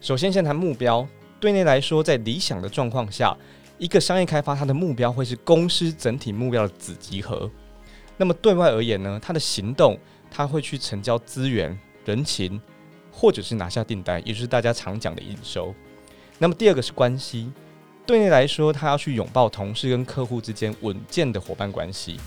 首先，先谈目标。对内来说，在理想的状况下，一个商业开发它的目标会是公司整体目标的子集合。那么对外而言呢，它的行动，它会去成交资源、人情，或者是拿下订单，也就是大家常讲的营收。那么第二个是关系。对内来说，他要去拥抱同事跟客户之间稳健的伙伴关系。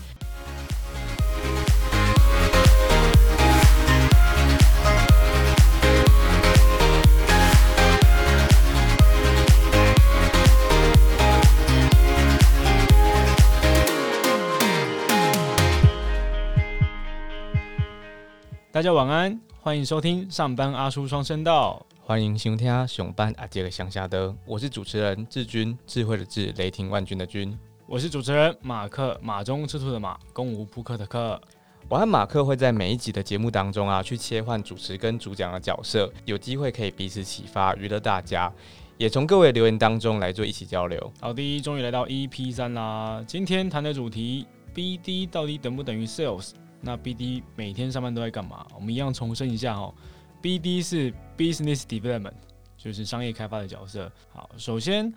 大家晚安，欢迎收听上班阿叔双声道。欢迎收听熊班阿杰的乡下的，我是主持人志军，智慧的智，雷霆万钧的军。我是主持人马克，马中吃兔的马，攻无扑克的克。我和马克会在每一集的节目当中啊，去切换主持跟主讲的角色，有机会可以彼此启发，娱乐大家，也从各位留言当中来做一起交流。好的，终于来到 EP 三啦，今天谈的主题，BD 到底等不等于 Sales？那 BD 每天上班都在干嘛？我们一样重申一下哦。BD 是 Business Development，就是商业开发的角色。好，首先，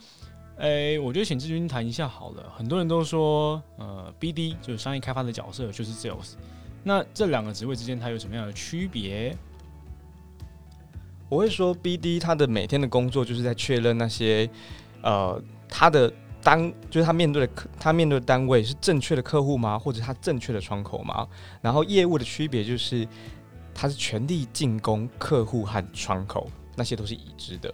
诶，我觉得请志军谈一下好了。很多人都说，呃，BD 就是商业开发的角色，就是 Sales。那这两个职位之间它有什么样的区别？我会说，BD 他的每天的工作就是在确认那些，呃，他的当就是他面对的客，他面对的单位是正确的客户吗？或者他正确的窗口吗？然后业务的区别就是。他是全力进攻客户和窗口，那些都是已知的。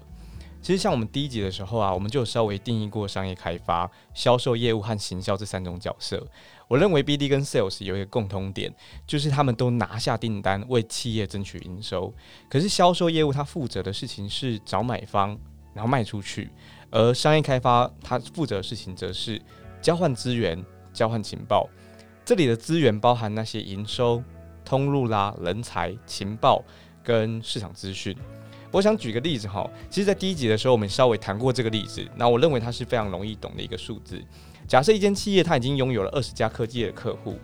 其实像我们第一集的时候啊，我们就有稍微定义过商业开发、销售业务和行销这三种角色。我认为 BD 跟 Sales 有一个共通点，就是他们都拿下订单，为企业争取营收。可是销售业务他负责的事情是找买方，然后卖出去；而商业开发它负责的事情则是交换资源、交换情报。这里的资源包含那些营收。通路啦，人才、情报跟市场资讯。我想举个例子哈，其实，在第一集的时候，我们稍微谈过这个例子。那我认为它是非常容易懂的一个数字。假设一间企业它已经拥有了二十家科技的客户，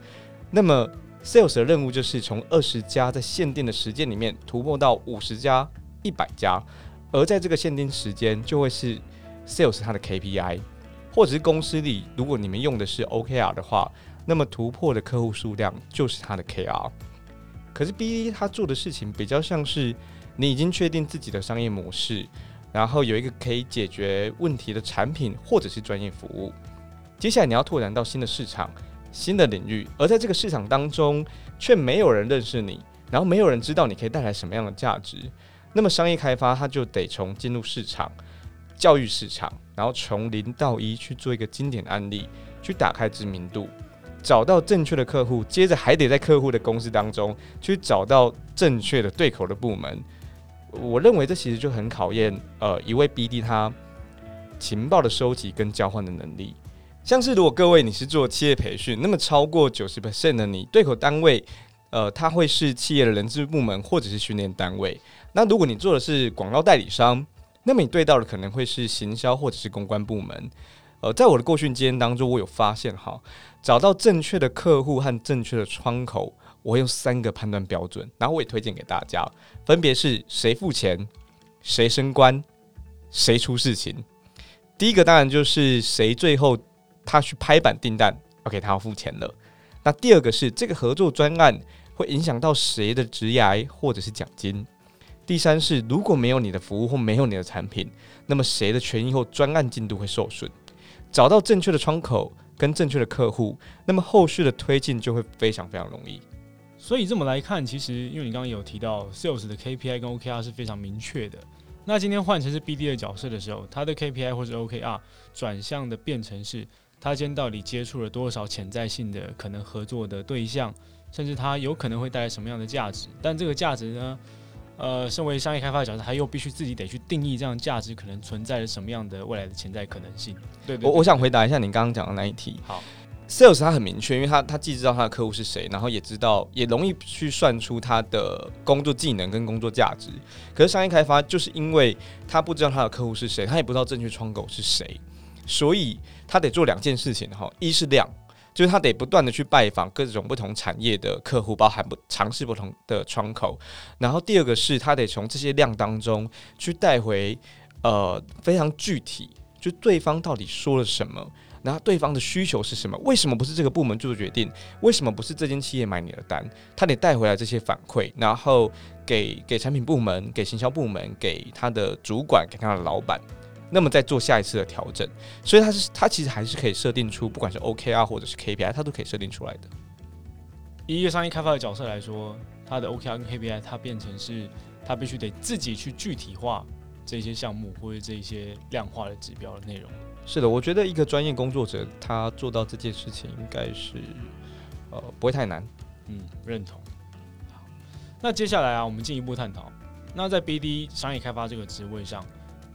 那么 sales 的任务就是从二十家在限定的时间里面突破到五十家、一百家，而在这个限定时间就会是 sales 它的 KPI，或者是公司里如果你们用的是 OKR 的话，那么突破的客户数量就是它的 KR。可是 BD 他做的事情比较像是你已经确定自己的商业模式，然后有一个可以解决问题的产品或者是专业服务，接下来你要拓展到新的市场、新的领域，而在这个市场当中却没有人认识你，然后没有人知道你可以带来什么样的价值，那么商业开发它就得从进入市场、教育市场，然后从零到一去做一个经典案例，去打开知名度。找到正确的客户，接着还得在客户的公司当中去找到正确的对口的部门。我认为这其实就很考验呃一位 BD 他情报的收集跟交换的能力。像是如果各位你是做企业培训，那么超过九十 percent 的你对口单位，呃，他会是企业的人事部门或者是训练单位。那如果你做的是广告代理商，那么你对到的可能会是行销或者是公关部门。呃，在我的过训经验当中，我有发现哈。找到正确的客户和正确的窗口，我会用三个判断标准，然后我也推荐给大家，分别是谁付钱、谁升官、谁出事情。第一个当然就是谁最后他去拍板订单，OK，他要付钱了。那第二个是这个合作专案会影响到谁的职涯或者是奖金。第三是如果没有你的服务或没有你的产品，那么谁的权益或专案进度会受损。找到正确的窗口。跟正确的客户，那么后续的推进就会非常非常容易。所以这么来看，其实因为你刚刚有提到 sales 的 KPI 跟 OKR 是非常明确的。那今天换成是 BD 的角色的时候，他的 KPI 或者 OKR 转向的变成是，他今天到底接触了多少潜在性的可能合作的对象，甚至他有可能会带来什么样的价值？但这个价值呢？呃，身为商业开发的角色，他又必须自己得去定义这样价值可能存在着什么样的未来的潜在可能性。对，我我想回答一下您刚刚讲的那一题。好，sales 他很明确，因为他他既知道他的客户是谁，然后也知道也容易去算出他的工作技能跟工作价值。可是商业开发就是因为他不知道他的客户是谁，他也不知道正确窗口是谁，所以他得做两件事情哈，一是量。就是他得不断的去拜访各种不同产业的客户，包含不尝试不同的窗口。然后第二个是他得从这些量当中去带回呃非常具体，就对方到底说了什么。然后对方的需求是什么？为什么不是这个部门做决定？为什么不是这间企业买你的单？他得带回来这些反馈，然后给给产品部门、给行销部门、给他的主管、给他的老板，那么再做下一次的调整。所以他是他其实还是可以设定出，不管是 OKR 或者是 KPI，他都可以设定出来的。以一个商业开发的角色来说，他的 OKR 跟 KPI，它变成是他必须得自己去具体化这些项目或者这些量化的指标的内容。是的，我觉得一个专业工作者他做到这件事情应该是，呃，不会太难。嗯，认同。好，那接下来啊，我们进一步探讨，那在 BD 商业开发这个职位上，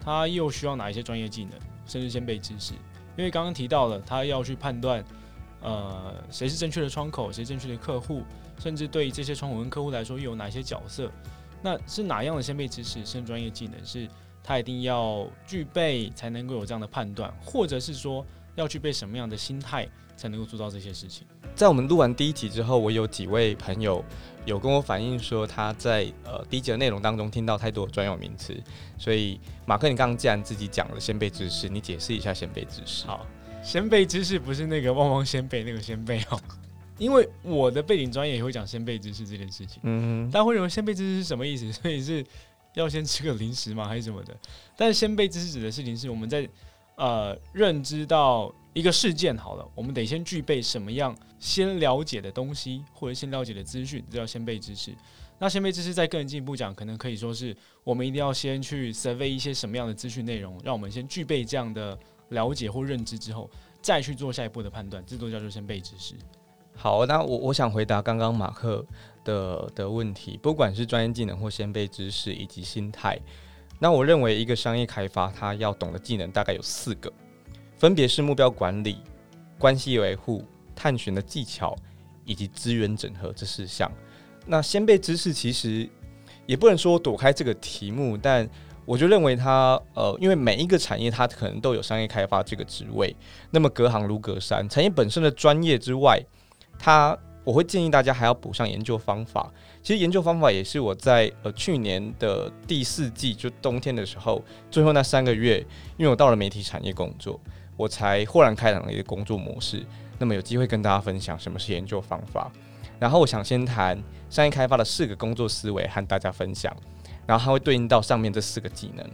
他又需要哪一些专业技能，甚至先辈知识？因为刚刚提到了，他要去判断，呃，谁是正确的窗口，谁正确的客户，甚至对这些窗口跟客户来说又有哪些角色？那是哪样的先辈知识，甚至专业技能是？他一定要具备才能够有这样的判断，或者是说要具备什么样的心态才能够做到这些事情。在我们录完第一集之后，我有几位朋友有跟我反映说，他在呃第一集的内容当中听到太多专有名词，所以马克，你刚刚既然自己讲了先辈知识，你解释一下先辈知识。好，先辈知识不是那个旺旺先辈那个先辈哦，因为我的背景专业也会讲先辈知识这件事情。嗯，大家会认为先辈知识是什么意思？所以是。要先吃个零食吗，还是什么的？但是先辈知识指的事情是我们在呃认知到一个事件好了，我们得先具备什么样先了解的东西，或者先了解的资讯，这叫先辈知识。那先辈知识再更进一步讲，可能可以说是我们一定要先去 survey 一些什么样的资讯内容，让我们先具备这样的了解或认知之后，再去做下一步的判断，这都叫做先辈知识。好，那我我想回答刚刚马克。的的问题，不管是专业技能或先辈知识以及心态，那我认为一个商业开发他要懂的技能大概有四个，分别是目标管理、关系维护、探寻的技巧以及资源整合这四项。那先辈知识其实也不能说躲开这个题目，但我就认为它呃，因为每一个产业它可能都有商业开发这个职位，那么隔行如隔山，产业本身的专业之外，它。我会建议大家还要补上研究方法。其实研究方法也是我在呃去年的第四季，就冬天的时候，最后那三个月，因为我到了媒体产业工作，我才豁然开朗的一个工作模式。那么有机会跟大家分享什么是研究方法。然后我想先谈商业开发的四个工作思维和大家分享，然后它会对应到上面这四个技能。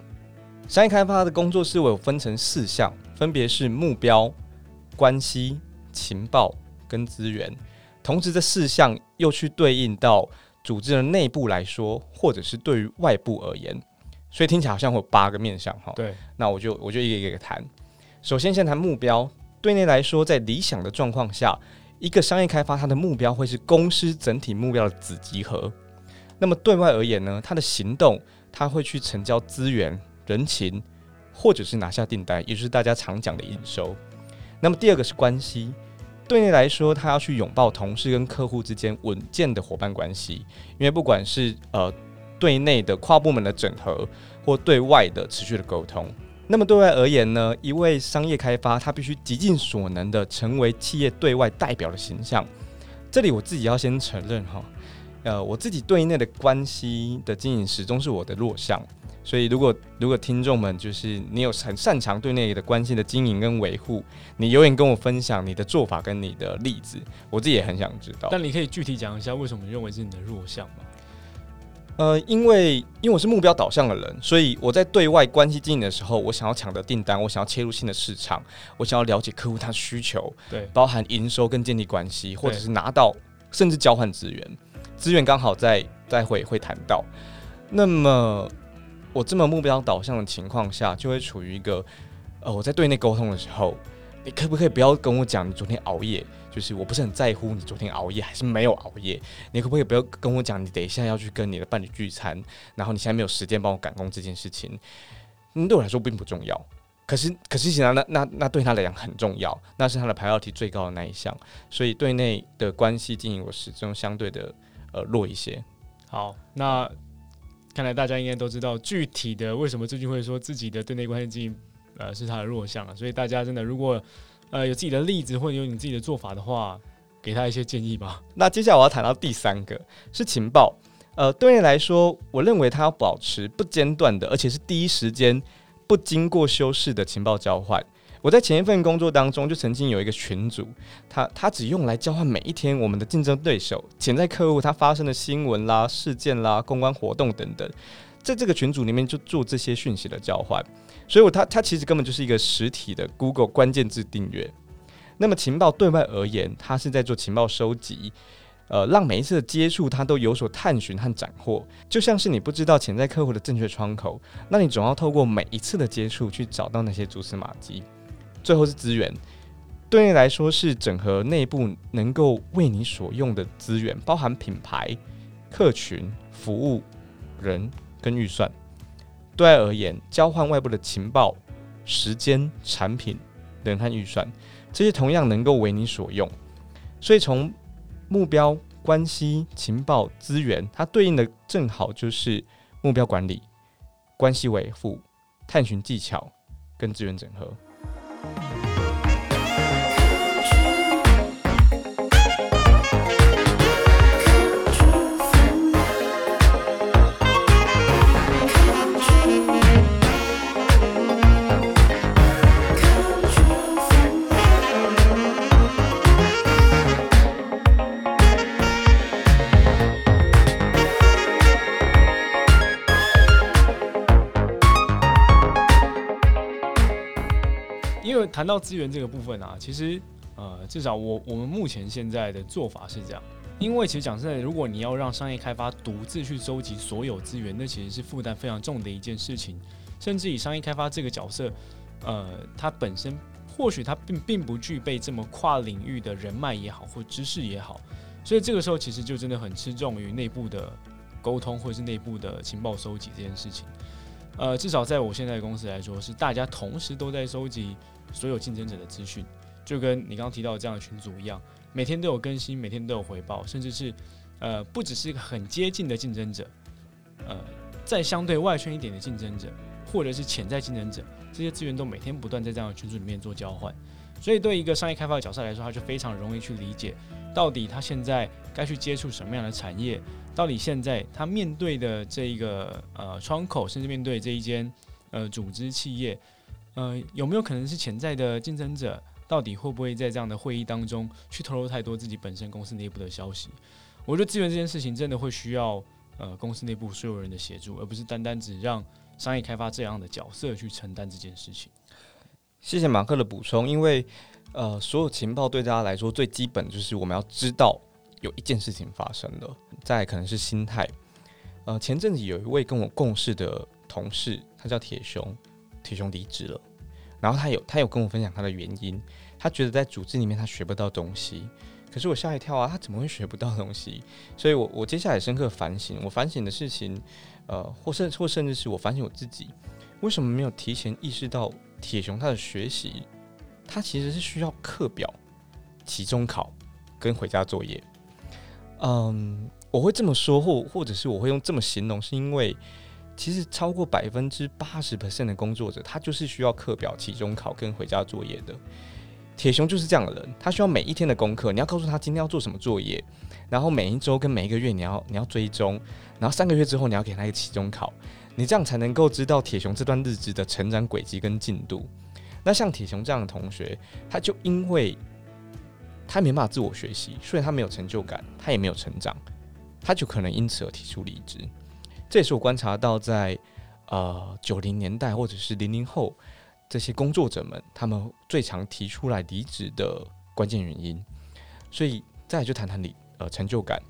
商业开发的工作思维分成四项，分别是目标、关系、情报跟资源。同时，这四项又去对应到组织的内部来说，或者是对于外部而言，所以听起来好像会有八个面向哈。对，那我就我就一个一个谈。首先，先谈目标。对内来说，在理想的状况下，一个商业开发它的目标会是公司整体目标的子集合。那么对外而言呢，它的行动，它会去成交资源、人情，或者是拿下订单，也就是大家常讲的营收。那么第二个是关系。对内来说，他要去拥抱同事跟客户之间稳健的伙伴关系，因为不管是呃对内的跨部门的整合，或对外的持续的沟通。那么对外而言呢，一位商业开发他必须极尽所能的成为企业对外代表的形象。这里我自己要先承认哈，呃，我自己对内的关系的经营始终是我的弱项。所以，如果如果听众们就是你有很擅长对内的关系的经营跟维护，你有言跟我分享你的做法跟你的例子，我自己也很想知道。但你可以具体讲一下为什么你认为是你的弱项吗？呃，因为因为我是目标导向的人，所以我在对外关系经营的时候，我想要抢得订单，我想要切入新的市场，我想要了解客户他的需求，对，包含营收跟建立关系，或者是拿到甚至交换资源，资源刚好在待会会谈到，那么。我这么目标导向的情况下，就会处于一个，呃，我在对内沟通的时候，你可不可以不要跟我讲你昨天熬夜？就是我不是很在乎你昨天熬夜还是没有熬夜。你可不可以不要跟我讲你等一下要去跟你的伴侣聚餐，然后你现在没有时间帮我赶工这件事情？嗯，对我来说并不重要。可是，可是显然那那那对他来讲很重要，那是他的排要题最高的那一项。所以对内的关系经营，我始终相对的呃弱一些。好，那。看来大家应该都知道具体的为什么最近会说自己的对内关系经营，呃，是他的弱项啊。所以大家真的如果呃有自己的例子或者有你自己的做法的话，给他一些建议吧。那接下来我要谈到第三个是情报。呃，对你来说，我认为他要保持不间断的，而且是第一时间不经过修饰的情报交换。我在前一份工作当中就曾经有一个群组，他他只用来交换每一天我们的竞争对手、潜在客户他发生的新闻啦、事件啦、公关活动等等，在这个群组里面就做这些讯息的交换。所以，我他他其实根本就是一个实体的 Google 关键字订阅。那么情报对外而言，他是在做情报收集。呃，让每一次的接触，他都有所探寻和斩获，就像是你不知道潜在客户的正确窗口，那你总要透过每一次的接触去找到那些蛛丝马迹。最后是资源，对你来说是整合内部能够为你所用的资源，包含品牌、客群、服务、人跟预算。对外而言，交换外部的情报、时间、产品、人和预算，这些同样能够为你所用。所以从目标关系、情报资源，它对应的正好就是目标管理、关系维护、探寻技巧跟资源整合。Thank you. 谈到资源这个部分啊，其实呃，至少我我们目前现在的做法是这样，因为其实讲真的，如果你要让商业开发独自去收集所有资源，那其实是负担非常重的一件事情。甚至以商业开发这个角色，呃，它本身或许它并并不具备这么跨领域的人脉也好，或知识也好，所以这个时候其实就真的很吃重于内部的沟通，或者是内部的情报收集这件事情。呃，至少在我现在的公司来说，是大家同时都在收集。所有竞争者的资讯，就跟你刚刚提到的这样的群组一样，每天都有更新，每天都有回报，甚至是呃，不只是一个很接近的竞争者，呃，在相对外圈一点的竞争者，或者是潜在竞争者，这些资源都每天不断在这样的群组里面做交换。所以，对一个商业开发的角色来说，他就非常容易去理解，到底他现在该去接触什么样的产业，到底现在他面对的这一个呃窗口，甚至面对这一间呃组织企业。呃，有没有可能是潜在的竞争者？到底会不会在这样的会议当中去透露太多自己本身公司内部的消息？我觉得资源这件事情真的会需要呃公司内部所有人的协助，而不是单单只让商业开发这样的角色去承担这件事情。谢谢马克的补充，因为呃，所有情报对大家来说最基本就是我们要知道有一件事情发生了，再可能是心态。呃，前阵子有一位跟我共事的同事，他叫铁熊。铁兄离职了，然后他有他有跟我分享他的原因，他觉得在组织里面他学不到东西，可是我吓一跳啊，他怎么会学不到东西？所以我我接下来深刻反省，我反省的事情，呃，或甚或甚至是我反省我自己，为什么没有提前意识到铁熊他的学习，他其实是需要课表、期中考跟回家作业。嗯，我会这么说，或或者是我会用这么形容，是因为。其实超过百分之八十 percent 的工作者，他就是需要课表、期中考跟回家作业的。铁熊就是这样的人，他需要每一天的功课，你要告诉他今天要做什么作业，然后每一周跟每一个月你要你要追踪，然后三个月之后你要给他一个期中考，你这样才能够知道铁熊这段日子的成长轨迹跟进度。那像铁熊这样的同学，他就因为他没办法自我学习，所以他没有成就感，他也没有成长，他就可能因此而提出离职。这也是我观察到，在呃九零年代或者是零零后这些工作者们，他们最常提出来离职的关键原因。所以再来就谈谈你呃成就感。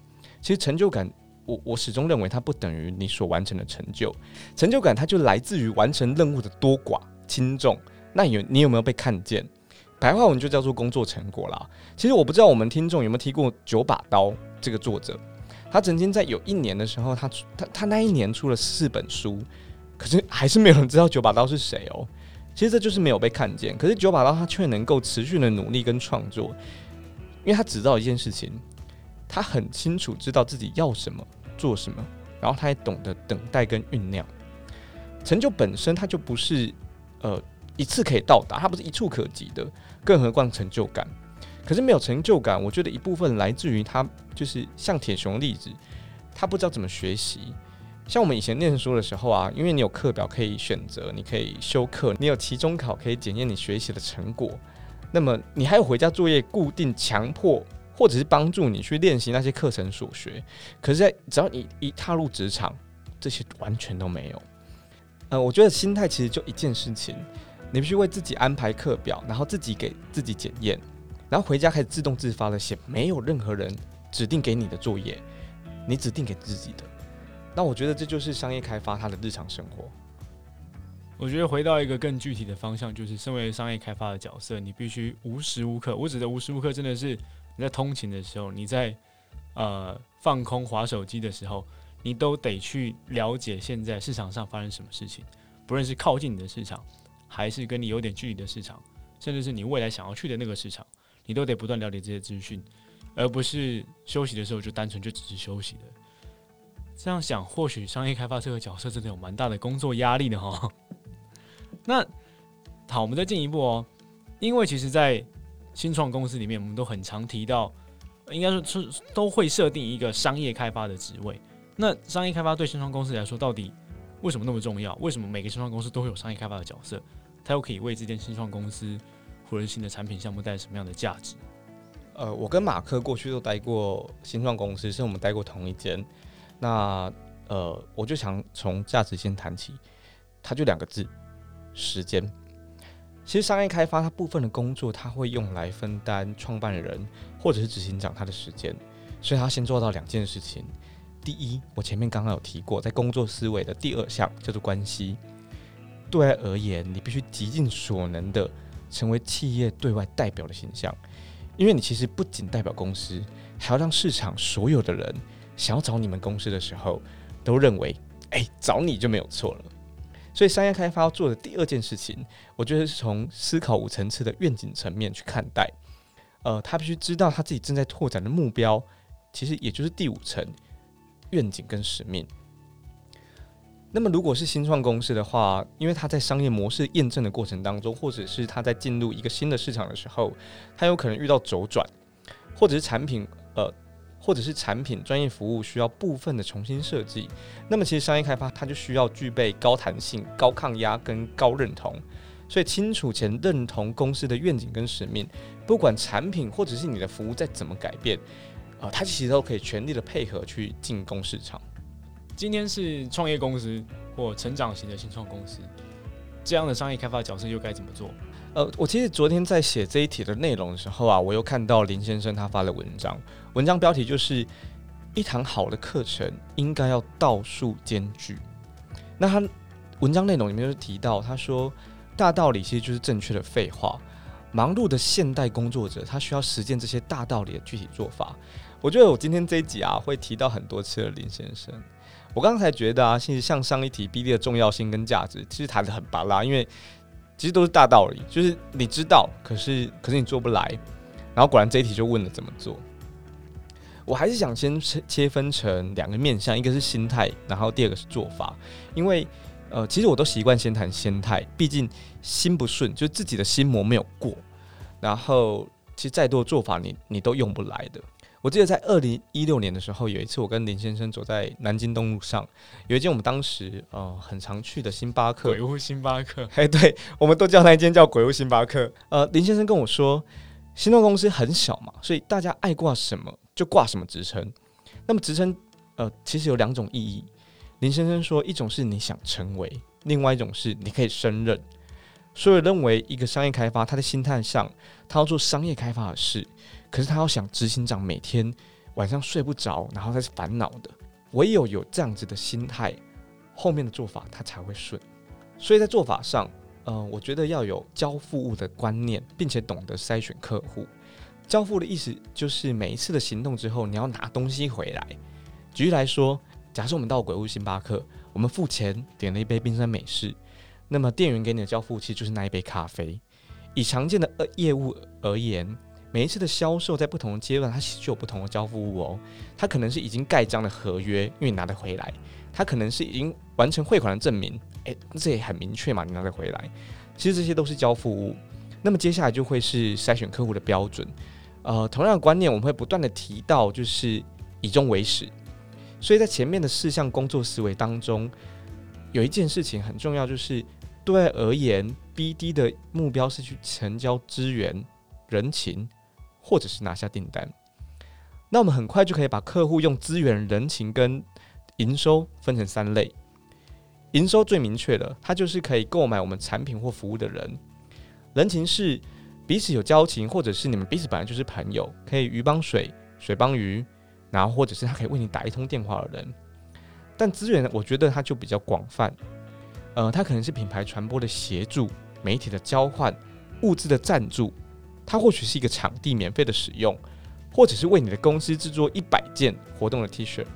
其实成就感，我我始终认为它不等于你所完成的成就。成就感它就来自于完成任务的多寡轻重。那有你有没有被看见？白话文就叫做工作成果啦。其实我不知道我们听众有没有听过《九把刀》这个作者。他曾经在有一年的时候，他出他他那一年出了四本书，可是还是没有人知道九把刀是谁哦。其实这就是没有被看见。可是九把刀他却能够持续的努力跟创作，因为他只知道一件事情，他很清楚知道自己要什么做什么，然后他也懂得等待跟酝酿。成就本身它就不是呃一次可以到达，它不是一触可及的。更何况成就感。可是没有成就感，我觉得一部分来自于他就是像铁熊例子，他不知道怎么学习。像我们以前念书的时候啊，因为你有课表可以选择，你可以修课，你有期中考可以检验你学习的成果，那么你还有回家作业固定强迫，或者是帮助你去练习那些课程所学。可是，在只要你一踏入职场，这些完全都没有。呃，我觉得心态其实就一件事情，你必须为自己安排课表，然后自己给自己检验，然后回家开始自动自发的写，没有任何人指定给你的作业，你指定给自己的。那我觉得这就是商业开发它的日常生活。我觉得回到一个更具体的方向，就是身为商业开发的角色，你必须无时无刻，我指的无时无刻，真的是你在通勤的时候，你在呃放空划手机的时候，你都得去了解现在市场上发生什么事情，不论是靠近你的市场，还是跟你有点距离的市场，甚至是你未来想要去的那个市场，你都得不断了解这些资讯，而不是休息的时候就单纯就只是休息的。这样想，或许商业开发这个角色真的有蛮大的工作压力的哈。那好，我们再进一步哦，因为其实，在新创公司里面，我们都很常提到，应该说是都会设定一个商业开发的职位。那商业开发对新创公司来说，到底为什么那么重要？为什么每个新创公司都会有商业开发的角色？它又可以为这间新创公司或者新的产品项目带来什么样的价值？呃，我跟马克过去都待过新创公司，是我们待过同一间。那呃，我就想从价值先谈起，它就两个字：时间。其实商业开发它部分的工作，它会用来分担创办人或者是执行长他的时间，所以他先做到两件事情。第一，我前面刚刚有提过，在工作思维的第二项叫做关系。对外而言，你必须极尽所能的成为企业对外代表的形象，因为你其实不仅代表公司，还要让市场所有的人。想要找你们公司的时候，都认为，哎，找你就没有错了。所以商业开发要做的第二件事情，我觉得是从思考五层次的愿景层面去看待。呃，他必须知道他自己正在拓展的目标，其实也就是第五层愿景跟使命。那么，如果是新创公司的话，因为它在商业模式验证的过程当中，或者是它在进入一个新的市场的时候，它有可能遇到周转，或者是产品，呃。或者是产品专业服务需要部分的重新设计，那么其实商业开发它就需要具备高弹性、高抗压跟高认同，所以清楚前认同公司的愿景跟使命，不管产品或者是你的服务再怎么改变，啊，它其实都可以全力的配合去进攻市场。今天是创业公司或成长型的新创公司，这样的商业开发角色又该怎么做？呃，我其实昨天在写这一题的内容的时候啊，我又看到林先生他发的文章，文章标题就是一堂好的课程应该要道术兼具。那他文章内容里面就提到，他说大道理其实就是正确的废话。忙碌的现代工作者，他需要实践这些大道理的具体做法。我觉得我今天这一集啊，会提到很多次的林先生。我刚才觉得啊，其实像上一题 B D 的重要性跟价值，其实谈的很巴拉，因为。其实都是大道理，就是你知道，可是可是你做不来。然后果然这一题就问了怎么做。我还是想先切切分成两个面向，一个是心态，然后第二个是做法。因为呃，其实我都习惯先谈心态，毕竟心不顺，就自己的心魔没有过。然后其实再多做法，你你都用不来的。我记得在二零一六年的时候，有一次我跟林先生走在南京东路上，有一间我们当时呃很常去的星巴克，鬼屋星巴克，哎，对，我们都叫那一间叫鬼屋星巴克。呃，林先生跟我说，新动公司很小嘛，所以大家爱挂什么就挂什么职称。那么职称呃其实有两种意义。林先生说，一种是你想成为，另外一种是你可以胜任。所以认为一个商业开发，他的心态上，他要做商业开发的事。可是他要想执行长每天晚上睡不着，然后他是烦恼的。唯有有这样子的心态，后面的做法他才会顺。所以在做法上，呃，我觉得要有交付物的观念，并且懂得筛选客户。交付的意思就是每一次的行动之后，你要拿东西回来。举例来说，假设我们到鬼屋星巴克，我们付钱点了一杯冰山美式，那么店员给你的交付器就是那一杯咖啡。以常见的业务而言。每一次的销售在不同的阶段，它其实就有不同的交付物哦。它可能是已经盖章的合约，因为你拿得回来；它可能是已经完成汇款的证明，诶，这也很明确嘛，你拿得回来。其实这些都是交付物。那么接下来就会是筛选客户的标准。呃，同样的观念我们会不断的提到，就是以终为始。所以在前面的四项工作思维当中，有一件事情很重要，就是对外而言，BD 的目标是去成交资源、人情，或者是拿下订单。那我们很快就可以把客户用资源、人情跟营收分成三类。营收最明确的，它就是可以购买我们产品或服务的人；人情是彼此有交情，或者是你们彼此本来就是朋友，可以鱼帮水，水帮鱼，然后或者是他可以为你打一通电话的人。但资源，我觉得它就比较广泛，呃，它可能是品牌传播的协助、媒体的交换、物资的赞助，它或许是一个场地免费的使用。或者是为你的公司制作一百件活动的 T 恤，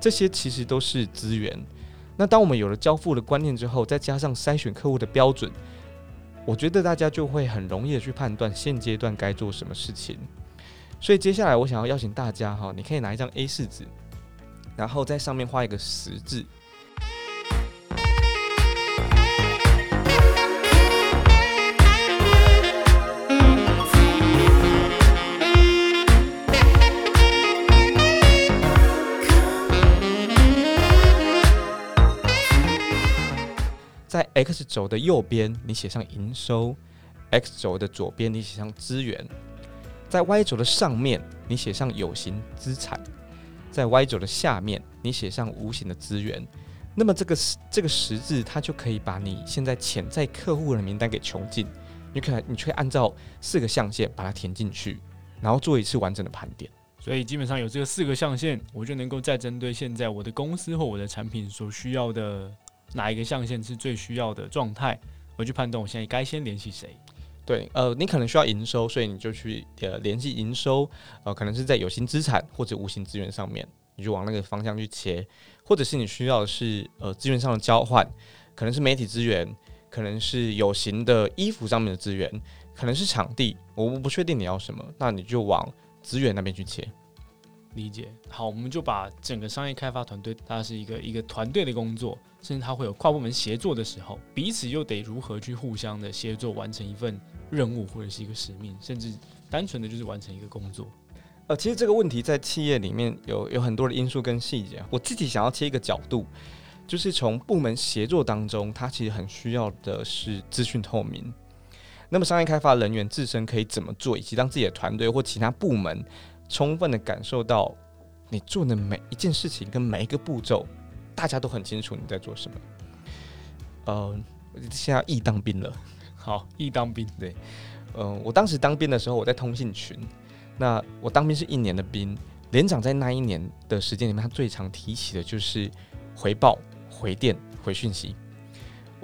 这些其实都是资源。那当我们有了交付的观念之后，再加上筛选客户的标准，我觉得大家就会很容易的去判断现阶段该做什么事情。所以接下来我想要邀请大家哈，你可以拿一张 A 四纸，然后在上面画一个十字。在 X 轴的右边，你写上营收；X 轴的左边，你写上资源；在 Y 轴的上面，你写上有形资产；在 Y 轴的下面，你写上无形的资源。那么这个这个十字，它就可以把你现在潜在客户的名单给穷尽。你可能你却按照四个象限把它填进去，然后做一次完整的盘点。所以基本上有这个四个象限，我就能够再针对现在我的公司或我的产品所需要的。哪一个象限是最需要的状态，我去判断我现在该先联系谁。对，呃，你可能需要营收，所以你就去呃联系营收，呃，可能是在有形资产或者无形资源上面，你就往那个方向去切，或者是你需要的是呃资源上的交换，可能是媒体资源，可能是有形的衣服上面的资源，可能是场地，我不确定你要什么，那你就往资源那边去切。理解好，我们就把整个商业开发团队，它是一个一个团队的工作，甚至它会有跨部门协作的时候，彼此又得如何去互相的协作，完成一份任务或者是一个使命，甚至单纯的就是完成一个工作。呃，其实这个问题在企业里面有有很多的因素跟细节。我自己想要切一个角度，就是从部门协作当中，它其实很需要的是资讯透明。那么商业开发人员自身可以怎么做，以及让自己的团队或其他部门。充分的感受到你做的每一件事情跟每一个步骤，大家都很清楚你在做什么。呃，现在易当兵了，好，易当兵。对，嗯，我当时当兵的时候，我在通信群。那我当兵是一年的兵，连长在那一年的时间里面，他最常提起的就是回报、回电、回讯息。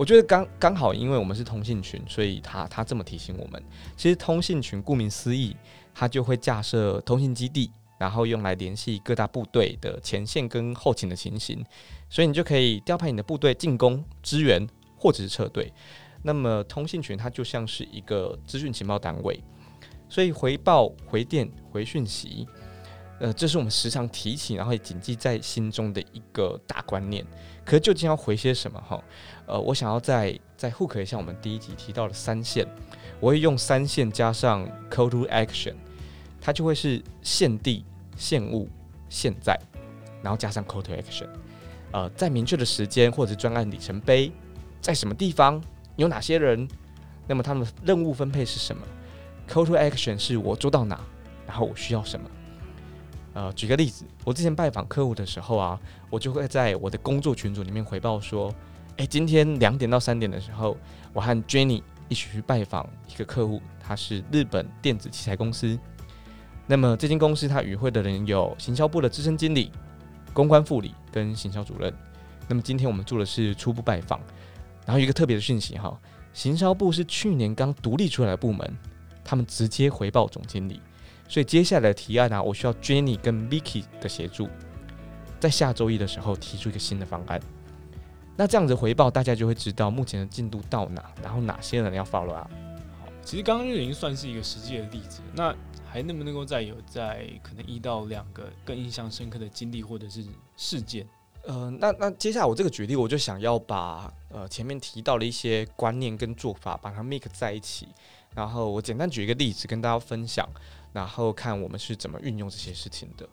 我觉得刚刚好，因为我们是通信群，所以他他这么提醒我们。其实通信群顾名思义。它就会架设通信基地，然后用来联系各大部队的前线跟后勤的情形，所以你就可以调派你的部队进攻、支援或者是撤退。那么通信群它就像是一个资讯情报单位，所以回报、回电、回讯息，呃，这是我们时常提起，然后也谨记在心中的一个大观念。可是究竟要回些什么？哈，呃，我想要再再 hook 一下我们第一集提到的三线。我会用三线加上 call to action，它就会是现地、现物、现在，然后加上 call to action。呃，在明确的时间或者专案里程碑，在什么地方有哪些人，那么他们任务分配是什么？call to action 是我做到哪，然后我需要什么？呃，举个例子，我之前拜访客户的时候啊，我就会在我的工作群组里面回报说，诶，今天两点到三点的时候，我和 Jenny。一起去拜访一个客户，他是日本电子器材公司。那么这间公司他与会的人有行销部的资深经理、公关副理跟行销主任。那么今天我们做的是初步拜访，然后一个特别的讯息哈，行销部是去年刚独立出来的部门，他们直接回报总经理，所以接下来的提案呢，我需要 Jenny 跟 Vicky 的协助，在下周一的时候提出一个新的方案。那这样子回报，大家就会知道目前的进度到哪，然后哪些人要 follow 啊？好，其实刚刚就已经算是一个实际的例子。那还能不能够再有在可能一到两个更印象深刻的经历或者是事件？呃，那那接下来我这个举例，我就想要把呃前面提到的一些观念跟做法，把它 make 在一起，然后我简单举一个例子跟大家分享，然后看我们是怎么运用这些事情的。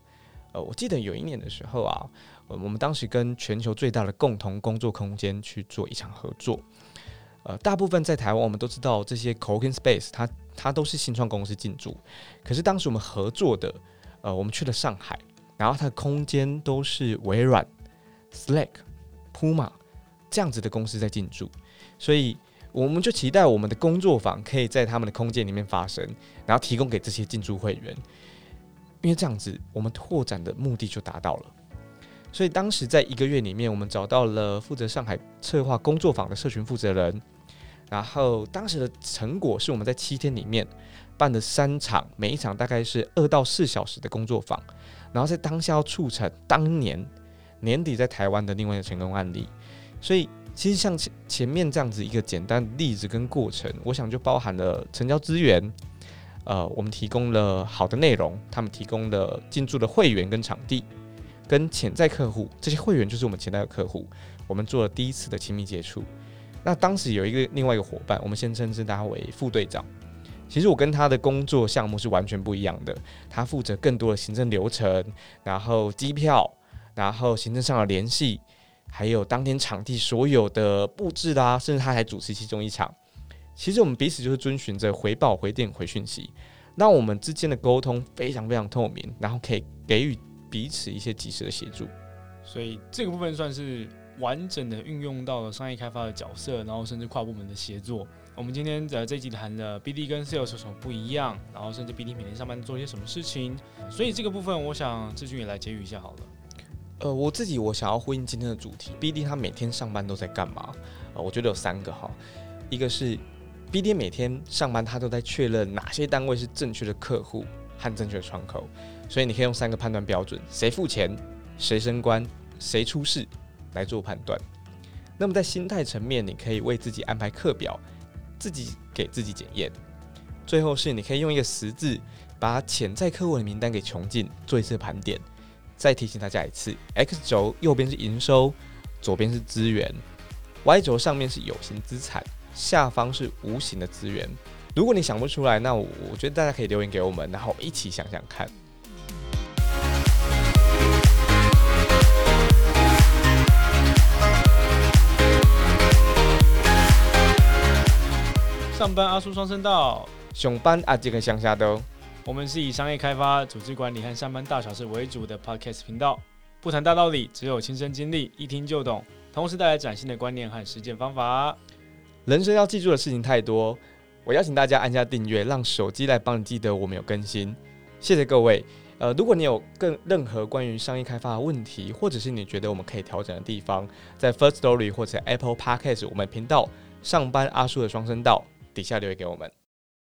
呃，我记得有一年的时候啊，我们当时跟全球最大的共同工作空间去做一场合作。呃，大部分在台湾，我们都知道这些 co-working space，它它都是新创公司进驻。可是当时我们合作的，呃，我们去了上海，然后它的空间都是微软、Slack、Puma 这样子的公司在进驻，所以我们就期待我们的工作坊可以在他们的空间里面发生，然后提供给这些进驻会员。因为这样子，我们拓展的目的就达到了。所以当时在一个月里面，我们找到了负责上海策划工作坊的社群负责人，然后当时的成果是我们在七天里面办了三场，每一场大概是二到四小时的工作坊，然后在当下要促成当年年底在台湾的另外一个成功案例。所以其实像前前面这样子一个简单的例子跟过程，我想就包含了成交资源，呃，我们提供了好的内容，他们提供了进驻的会员跟场地。跟潜在客户，这些会员就是我们潜在的客户，我们做了第一次的亲密接触。那当时有一个另外一个伙伴，我们先称之他为副队长。其实我跟他的工作项目是完全不一样的，他负责更多的行政流程，然后机票，然后行政上的联系，还有当天场地所有的布置啦，甚至他还主持其中一场。其实我们彼此就是遵循着回报、回电、回讯息，那我们之间的沟通非常非常透明，然后可以给予。彼此一些及时的协助，所以这个部分算是完整的运用到了商业开发的角色，然后甚至跨部门的协作。我们今天在这一集谈的 BD 跟 Sales 有什么不一样，然后甚至 BD 每天上班做些什么事情。所以这个部分，我想志军也来结语一下好了。呃，我自己我想要呼应今天的主题，BD 他每天上班都在干嘛？呃，我觉得有三个哈，一个是 BD 每天上班他都在确认哪些单位是正确的客户和正确的窗口。所以你可以用三个判断标准：谁付钱、谁升官、谁出事来做判断。那么在心态层面，你可以为自己安排课表，自己给自己检验。最后是你可以用一个十字把潜在客户的名单给穷尽，做一次盘点。再提醒大家一次：X 轴右边是营收，左边是资源；Y 轴上面是有形资产，下方是无形的资源。如果你想不出来，那我我觉得大家可以留言给我们，然后一起想想看。上班阿叔双声道，上班阿杰跟乡下都。我们是以商业开发、组织管理和上班大小事为主的 Podcast 频道，不谈大道理，只有亲身经历，一听就懂，同时带来崭新的观念和实践方法。人生要记住的事情太多，我邀请大家按下订阅，让手机来帮你记得我们有更新。谢谢各位。呃，如果你有更任何关于商业开发的问题，或者是你觉得我们可以调整的地方，在 First Story 或者 Apple Podcast 我们频道上班阿叔的双声道。底下留言给我们。